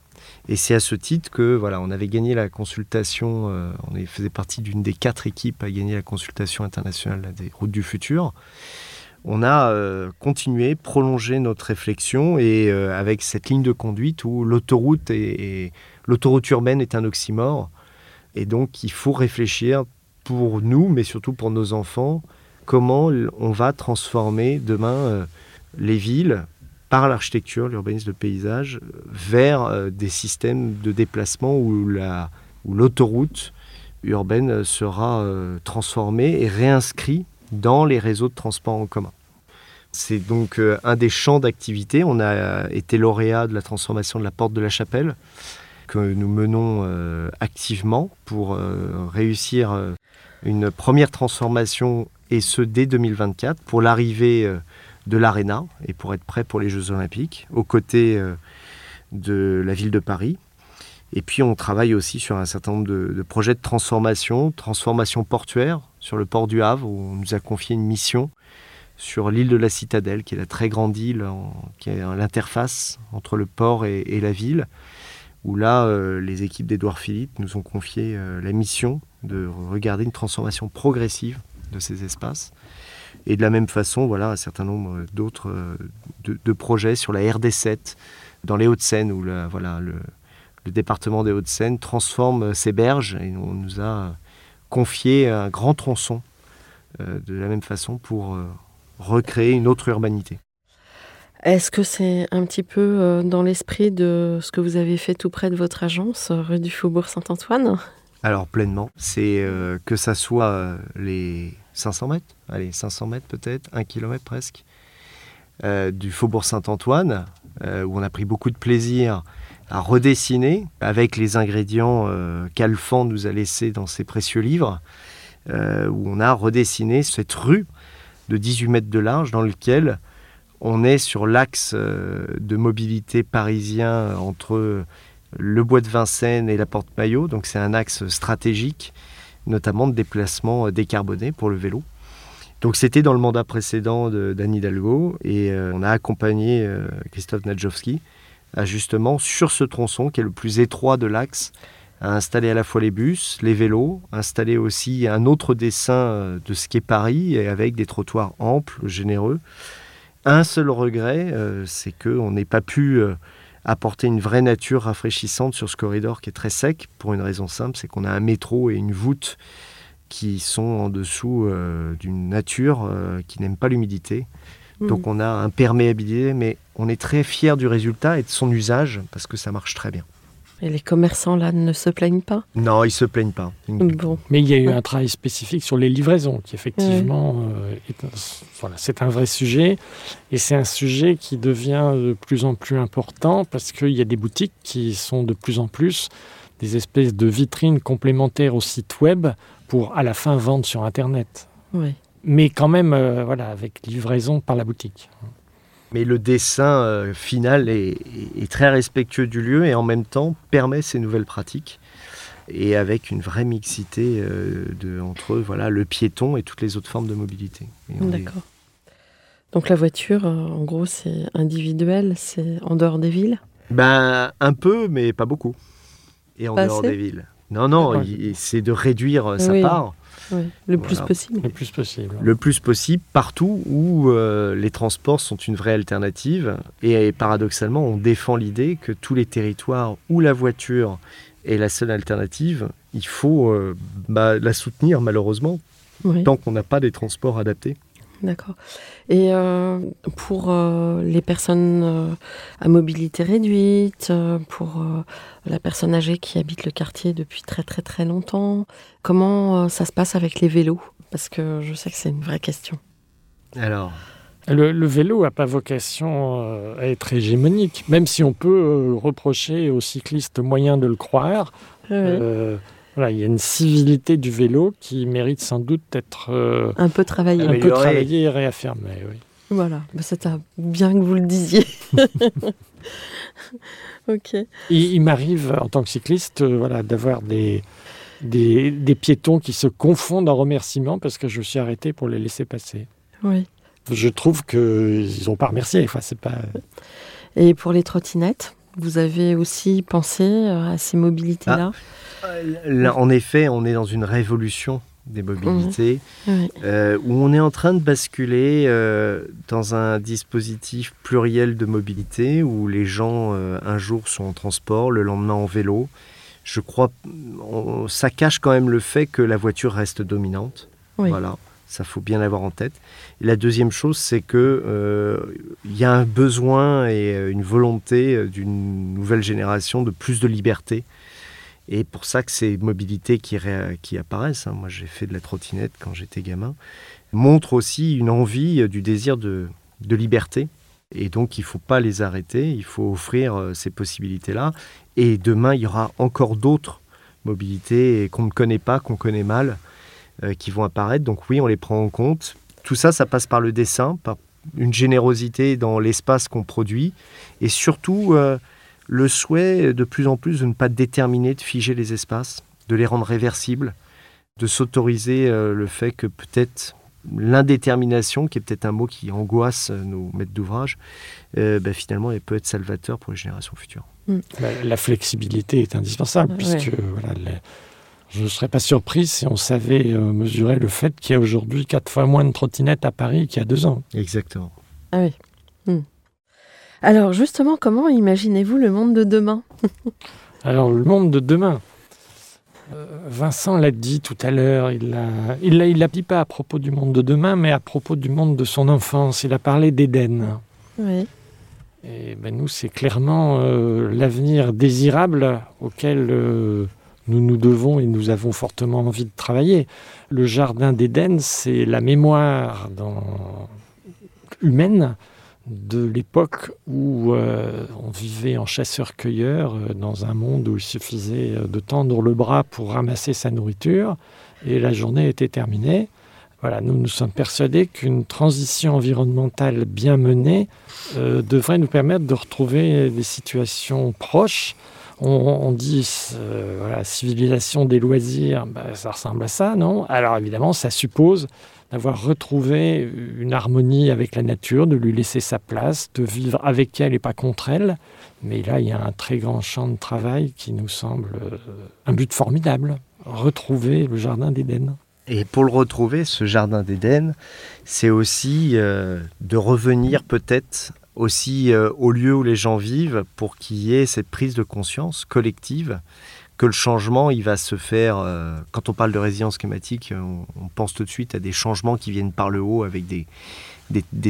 Et c'est à ce titre que voilà, on avait gagné la consultation, on faisait partie d'une des quatre équipes à gagner la consultation internationale des routes du futur on a euh, continué, prolongé notre réflexion et euh, avec cette ligne de conduite où l'autoroute et, l'autoroute urbaine est un oxymore et donc il faut réfléchir pour nous, mais surtout pour nos enfants, comment on va transformer demain euh, les villes par l'architecture, l'urbanisme de paysage, vers des systèmes de déplacement où l'autoroute urbaine sera transformée et réinscrite dans les réseaux de transport en commun. C'est donc euh, un des champs d'activité. On a été lauréat de la transformation de la porte de la chapelle que nous menons euh, activement pour euh, réussir une première transformation et ce dès 2024 pour l'arrivée de l'Arena et pour être prêt pour les Jeux Olympiques aux côtés de la ville de Paris. Et puis on travaille aussi sur un certain nombre de, projets de transformation, transformation portuaire sur le port du Havre où on nous a confié une mission sur l'île de la Citadelle, qui est la très grande île, qui est l'interface entre le port et, la ville, où là, euh, les équipes d'Edouard Philippe nous ont confié euh, la mission de regarder une transformation progressive de ces espaces. Et de la même façon, voilà un certain nombre d'autres euh, de, projets sur la RD7 dans les Hauts-de-Seine, où voilà, le, département des Hauts-de-Seine transforme ses berges et on nous a confié un grand tronçon de la même façon pour recréer une autre urbanité. Est-ce que c'est un petit peu euh, dans l'esprit de ce que vous avez fait tout près de votre agence, euh, rue du Faubourg Saint-Antoine? Alors pleinement, c'est euh, que ça soit les 500 mètres, allez 500 mètres peut-être, un kilomètre presque, du Faubourg Saint-Antoine, où on a pris beaucoup de plaisir à redessiner avec les ingrédients qu'Alphand nous a laissés dans ses précieux livres, où on a redessiné cette rue de 18 mètres de large dans lequel on est sur l'axe euh, de mobilité parisien entre le bois de Vincennes et la porte Maillot. Donc c'est un axe stratégique, notamment de déplacement décarboné pour le vélo. Donc c'était dans le mandat précédent d'Anne Hidalgo et euh, on a accompagné euh, Christophe Nadjowski justement sur ce tronçon qui est le plus étroit de l'axe à installer à la fois les bus, les vélos, installer aussi un autre dessin euh, de ce qu'est Paris avec des trottoirs amples, généreux. Un seul regret, euh, c'est qu'on n'ait pas pu euh, apporter une vraie nature rafraîchissante sur ce corridor qui est très sec, pour une raison simple, c'est qu'on a un métro et une voûte qui sont en dessous d'une nature qui n'aime pas l'humidité. Mmh. Donc on a un perméabilité, mais on est très fier du résultat et de son usage parce que ça marche très bien. Et les commerçants, là, ne se plaignent pas Non, ils se plaignent pas. Bon. Mais il y a eu un travail spécifique sur les livraisons, qui effectivement, euh, voilà, c'est un vrai sujet. Et c'est un sujet qui devient de plus en plus important parce qu'il y a des boutiques qui sont de plus en plus des espèces de vitrines complémentaires au site web pour à la fin vendre sur Internet. Oui. Mais quand même, euh, voilà, avec livraison par la boutique. Mais le dessin euh, final est, très respectueux du lieu et en même temps permet ces nouvelles pratiques et avec une vraie mixité euh, de, entre voilà, le piéton et toutes les autres formes de mobilité. D'accord. Donc la voiture, euh, en gros, c'est individuel, c'est en dehors des villes? Ben un peu, mais pas beaucoup. Et en dehors des villes. Non, non, c'est de réduire sa part le plus possible. Le plus possible. Le plus possible, partout où euh, les transports sont une vraie alternative. Et, paradoxalement, on défend l'idée que tous les territoires où la voiture est la seule alternative, il faut euh, bah, la soutenir malheureusement, tant qu'on n'a pas des transports adaptés. D'accord. Et euh, pour euh, les personnes euh, à mobilité réduite, pour la personne âgée qui habite le quartier depuis très très très longtemps, comment ça se passe avec les vélos? Parce que je sais que c'est une vraie question. Alors? Le, vélo n'a pas vocation à être hégémonique, même si on peut reprocher aux cyclistes moyen de le croire. Voilà, il y a une civilité du vélo qui mérite sans doute d'être euh, Un peu travaillé. un peu travaillée et réaffirmée. Oui. Voilà, bah, c'est un- bien que vous le disiez. ok. Il, il m'arrive en tant que cycliste euh, voilà, d'avoir des, des, des piétons qui se confondent en remerciements parce que je suis arrêté pour les laisser passer. Oui. Je trouve qu'ils n'ont pas remercié. Enfin, c'est pas... Et pour les trottinettes, vous avez aussi pensé euh, à ces mobilités-là? Là, en effet, on est dans une révolution des mobilités Oui. euh, où on est en train de basculer euh, dans un dispositif pluriel de mobilité où les gens euh, un jour sont en transport, le lendemain en vélo. Je crois on- ça cache quand même le fait que la voiture reste dominante. Oui. Voilà, ça faut bien l'avoir en tête. Et la deuxième chose, c'est que euh, il y a un besoin et euh, une volonté euh, d'une nouvelle génération de plus de liberté. Et pour ça que ces mobilités qui, apparaissent, hein, moi j'ai fait de la trottinette quand j'étais gamin, montrent aussi une envie euh, du désir de, liberté. Et donc il ne faut pas les arrêter, il faut offrir euh, ces possibilités-là. Et demain, il y aura encore d'autres mobilités qu'on ne connaît pas, qu'on connaît mal, euh, qui vont apparaître. Donc oui, on les prend en compte. Tout ça, ça passe par le dessin, par une générosité dans l'espace qu'on produit, et surtout le souhait de plus en plus de ne pas déterminer, de figer les espaces, de les rendre réversibles, de s'autoriser euh, le fait que peut-être l'indétermination, qui est peut-être un mot qui angoisse euh, nos maîtres d'ouvrage, euh, bah, finalement, elle peut être salvateur pour les générations futures. La, la flexibilité est indispensable, Ouais. puisque voilà, les- je ne serais pas surpris si on savait mesurer le fait qu'il y a aujourd'hui quatre fois moins de trottinettes à Paris qu'il y a deux ans. Exactement. Ah oui. Hmm. Alors justement, comment imaginez-vous le monde de demain? Alors, le monde de demain. Euh, Vincent l'a dit tout à l'heure, il l'a il l'a- il l'a dit pas à propos du monde de demain, mais à propos du monde de son enfance. Il a parlé d'Éden. Oui. Et ben nous, c'est clairement euh, l'avenir désirable auquel euh, nous nous devons et nous avons fortement envie de travailler. Le jardin d'Éden, c'est la mémoire dans- humaine de l'époque où euh, on vivait en chasseur-cueilleur euh, dans un monde où il suffisait euh, de tendre le bras pour ramasser sa nourriture et la journée était terminée. Voilà, nous nous sommes persuadés qu'une transition environnementale bien menée devrait nous permettre de retrouver des situations proches. On, dit voilà, civilisation des loisirs, bah, ça ressemble à ça, non? Alors évidemment, ça suppose d'avoir retrouvé une harmonie avec la nature, de lui laisser sa place, de vivre avec elle et pas contre elle. Mais là, il y a un très grand champ de travail qui nous semble euh, un but formidable. Retrouver le jardin d'Éden. Et pour le retrouver, ce jardin d'Éden, c'est aussi euh, de revenir peut-être aussi euh, au lieu où les gens vivent pour qu'il y ait cette prise de conscience collective que le changement, il va se faire. euh, quand on parle de résilience climatique, on, on pense tout de suite à des changements qui viennent par le haut avec des,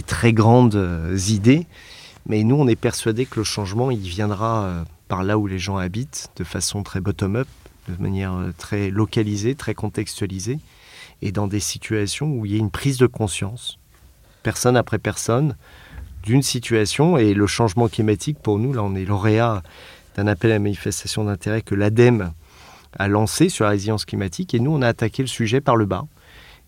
très grandes euh, idées. Mais nous, on est persuadé que le changement, il viendra euh, par là où les gens habitent, de façon très bottom-up, de manière euh, très localisée, très contextualisée et dans des situations où il y a une prise de conscience, personne après personne, d'une situation. Et le changement climatique, pour nous, là, on est lauréat d'un appel à manifestation d'intérêt que l'ADEME a lancé sur la résilience climatique. Et nous, on a attaqué le sujet par le bas.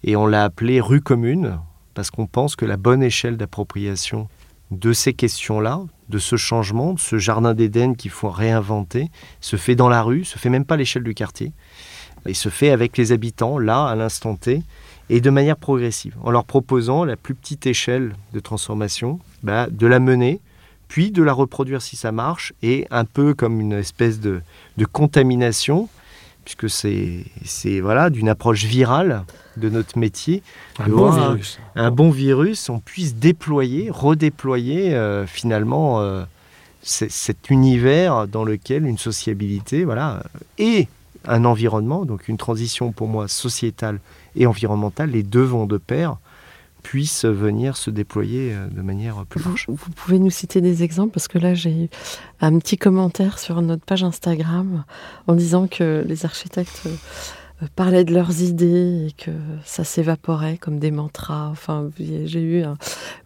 Et on l'a appelé rue commune, parce qu'on pense que la bonne échelle d'appropriation de ces questions-là, de ce changement, de ce jardin d'Éden qu'il faut réinventer, se fait dans la rue, se fait même pas à l'échelle du quartier et se fait avec les habitants, là, à l'instant T, et de manière progressive, en leur proposant la plus petite échelle de transformation, bah, de la mener, puis de la reproduire si ça marche, et un peu comme une espèce de, de contamination, puisque c'est voilà, d'une approche virale de notre métier, Un bon virus. un bon virus, on puisse déployer, redéployer euh, finalement euh, cet univers dans lequel une sociabilité, voilà, et un environnement, donc une transition pour moi sociétale et environnementale, les deux vont de pair, puissent venir se déployer euh, de manière plus Vous, large. vous pouvez nous citer des exemples parce que là j'ai eu un petit commentaire sur notre page Instagram en disant que les architectes euh, parlaient de leurs idées et que ça s'évaporait comme des mantras. Enfin, j'ai eu un...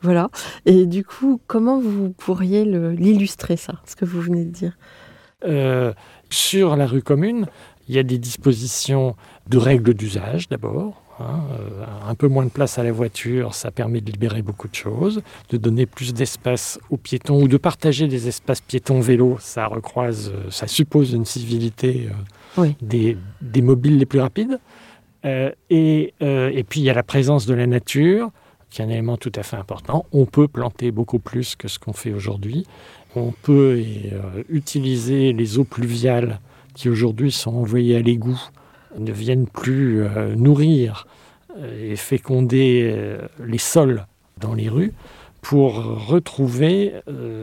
voilà. Et du coup, comment vous pourriez l'illustrer ça, ce que vous venez de dire? Euh, sur la rue commune, Il y a des dispositions de règles d'usage d'abord. Hein, euh, un peu moins de place à la voiture, ça permet de libérer beaucoup de choses, de donner plus d'espace aux piétons ou de partager des espaces piétons-vélos. Ça recroise, euh, ça suppose une civilité euh, Oui. des, des mobiles les plus rapides. Euh, et, euh, et puis il y a la présence de la nature, qui est un élément tout à fait important. On peut planter beaucoup plus que ce qu'on fait aujourd'hui. On peut euh, utiliser les eaux pluviales qui aujourd'hui sont envoyées à l'égout, ne viennent plus euh, nourrir euh, et féconder euh, les sols dans les rues pour retrouver,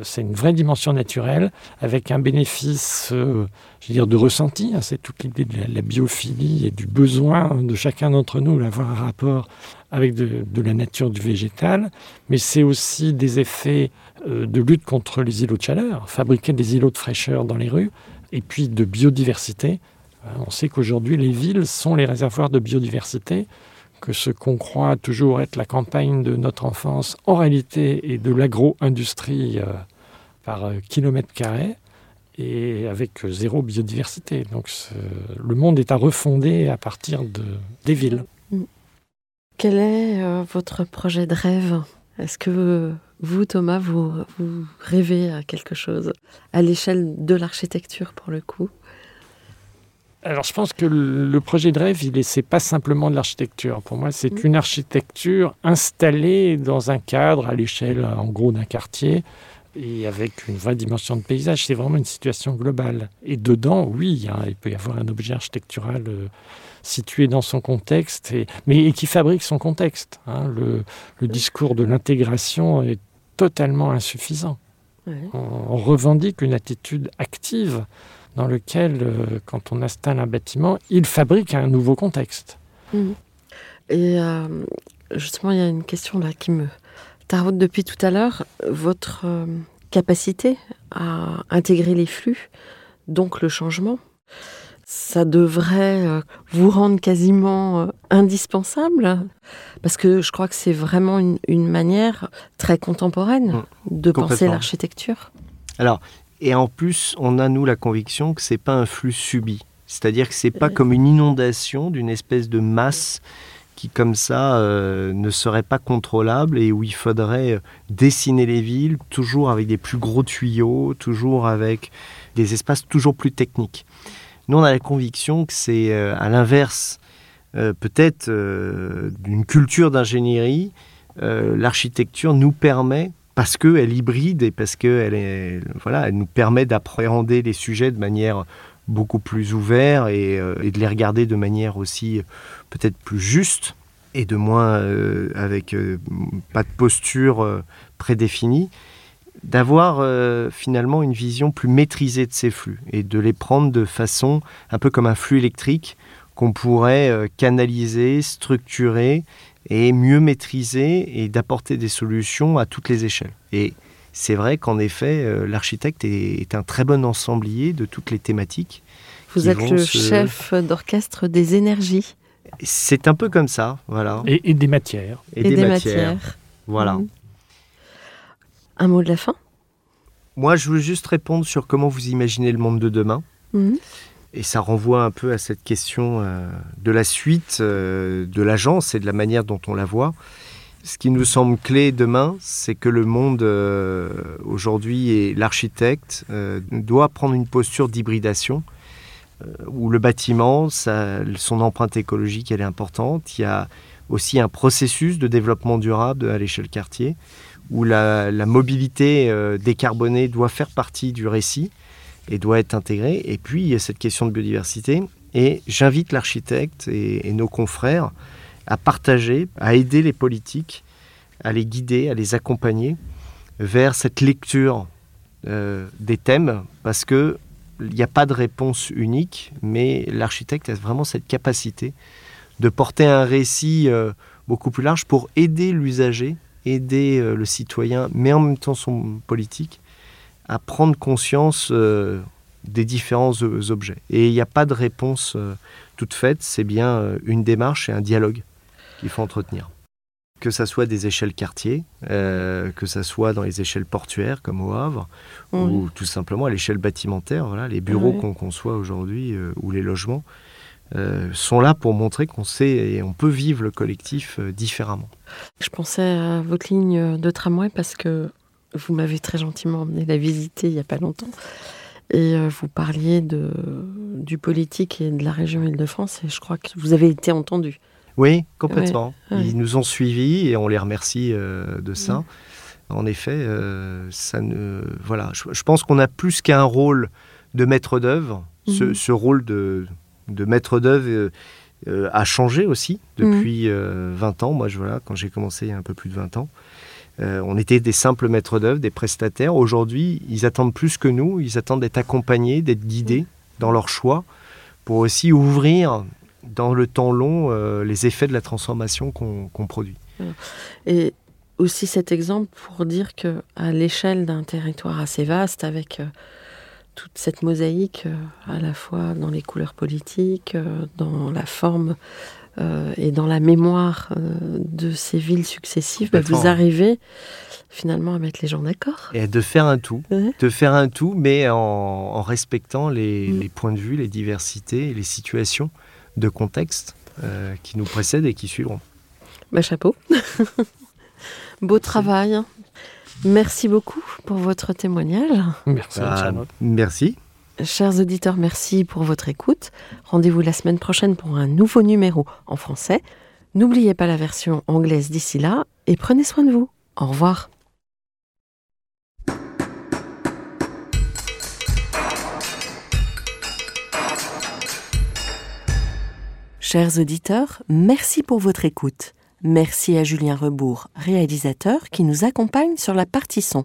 c'est une vraie dimension naturelle, avec un bénéfice, je veux dire, de ressenti. hein, c'est toute l'idée de la, biophilie et du besoin de chacun d'entre nous d'avoir un rapport avec de, la nature du végétal, mais c'est aussi des effets de lutte contre les îlots de chaleur, fabriquer des îlots de fraîcheur dans les rues, et puis de biodiversité. Hein, On sait qu'aujourd'hui, les villes sont les réservoirs de biodiversité, que ce qu'on croit toujours être la campagne de notre enfance, en réalité, est de l'agro-industrie euh, par euh, kilomètre carré, et avec zéro biodiversité. Donc le monde est à refonder à partir de, des villes. Quel est euh, votre projet de rêve? Est-ce que vous, Thomas, vous, vous rêvez à quelque chose à l'échelle de l'architecture pour le coup? Alors, je pense que le projet de rêve, il n'est pas simplement de l'architecture. Pour moi, c'est Mm. une architecture installée dans un cadre à l'échelle, en gros, d'un quartier et avec une vraie dimension de paysage. C'est vraiment une situation globale. Et dedans, oui, hein, il peut y avoir un objet architectural euh, situé dans son contexte, et, mais et qui fabrique son contexte. hein. Le, le discours de l'intégration est totalement insuffisant. Ouais. On, on revendique une attitude active dans lequel, euh, quand on installe un bâtiment, il fabrique un nouveau contexte. Et euh, justement, il y a une question là qui me taraude depuis tout à l'heure. Votre euh, capacité à intégrer les flux, donc le changement, ça devrait euh, vous rendre quasiment euh, indispensable? Parce que je crois que c'est vraiment une, une manière très contemporaine Mm, de penser l'architecture. Alors, et en plus, on a nous la conviction que c'est pas un flux subi. C'est-à-dire que c'est pas Ouais. comme une inondation d'une espèce de masse qui, comme ça, euh, ne serait pas contrôlable et où il faudrait euh, dessiner les villes, toujours avec des plus gros tuyaux, toujours avec des espaces toujours plus techniques. Nous, on a la conviction que c'est euh, à l'inverse, euh, peut-être d'une culture d'ingénierie, l'architecture nous permet, parce qu'elle hybride et parce qu'elle voilà, elle nous permet d'appréhender les sujets de manière beaucoup plus ouverte et, euh, et de les regarder de manière aussi euh, peut-être plus juste et de moins euh, avec pas de posture prédéfinie, d'avoir finalement une vision plus maîtrisée de ces flux et de les prendre de façon un peu comme un flux électrique qu'on pourrait canaliser, structurer et mieux maîtriser et d'apporter des solutions à toutes les échelles. Et c'est vrai qu'en effet, euh, l'architecte est, est un très bon ensemblier de toutes les thématiques. Vous êtes le se- chef d'orchestre des énergies C'est un peu comme ça, voilà. Et, et des matières. et, des, matières. Voilà. Mhm. Un mot de la fin? Moi, je veux juste répondre sur comment vous imaginez le monde de demain. Mhm. Et ça renvoie un peu à cette question euh, de la suite euh, de l'agence et de la manière dont on la voit. Ce qui nous semble clé demain, c'est que le monde euh, aujourd'hui et l'architecte doit prendre une posture d'hybridation où le bâtiment, son empreinte écologique, elle est importante. Il y a aussi un processus de développement durable à l'échelle quartier où la, mobilité décarbonée doit faire partie du récit et doit être intégrée. Et puis, il y a cette question de biodiversité. Et j'invite l'architecte et, et nos confrères à partager, à aider les politiques, à les guider, à les accompagner vers cette lecture euh, des thèmes, parce que il n'y a pas de réponse unique, mais l'architecte a vraiment cette capacité de porter un récit euh, beaucoup plus large pour aider l'usager, aider euh, le citoyen, mais en même temps son politique, à prendre conscience euh, des différents objets. Et il n'y a pas de réponse euh, toute faite, c'est bien euh, une démarche et un dialogue qu'il faut entretenir. que ça soit des échelles quartiers, euh, que ça soit dans les échelles portuaires comme au Havre, ou tout simplement à l'échelle bâtimentaire, voilà, les bureaux qu'on conçoit aujourd'hui euh, ou les logements. Euh, sont là pour montrer qu'on sait et on peut vivre le collectif différemment. Je pensais à votre ligne de tramway parce que vous m'avez très gentiment emmené la visiter il n'y a pas longtemps. Et vous parliez de, du politique et de la région Île-de-France et je crois que vous avez été entendu. Oui, complètement. Ils nous ont suivis et on les remercie euh, de ça. En effet, euh, ça ne, voilà, je, pense qu'on a plus qu'un rôle de maître d'œuvre. Ce, mhm. rôle de, de maître d'œuvre euh, a changé aussi depuis 20 mhm. ans. Moi, je, voilà, quand j'ai commencé il y a un peu plus de 20 ans, on était des simples maîtres d'œuvre, des prestataires. Aujourd'hui, ils attendent plus que nous. Ils attendent d'être accompagnés, d'être guidés dans leurs choix pour aussi ouvrir dans le temps long euh, les effets de la transformation qu'on produit. Et aussi cet exemple pour dire que à l'échelle d'un territoire assez vaste, avec euh, toute cette mosaïque euh, à la fois dans les couleurs politiques, dans la forme et dans la mémoire de ces villes successives, bah, vous arrivez finalement à mettre les gens d'accord. Et de faire un tout, de faire un tout, mais en, respectant les, mm. les, points de vue, les diversités, les situations de contexte euh, qui nous précèdent et qui suivront. Bah, chapeau. Beau travail. Merci beaucoup pour votre témoignage. Merci. Bah, merci. Chers auditeurs, merci pour votre écoute. Rendez-vous la semaine prochaine pour un nouveau numéro en français. N'oubliez pas la version anglaise d'ici là et prenez soin de vous. Au revoir. Chers auditeurs, merci pour votre écoute. Merci à Julien Rebourg, réalisateur, qui nous accompagne sur la partie son.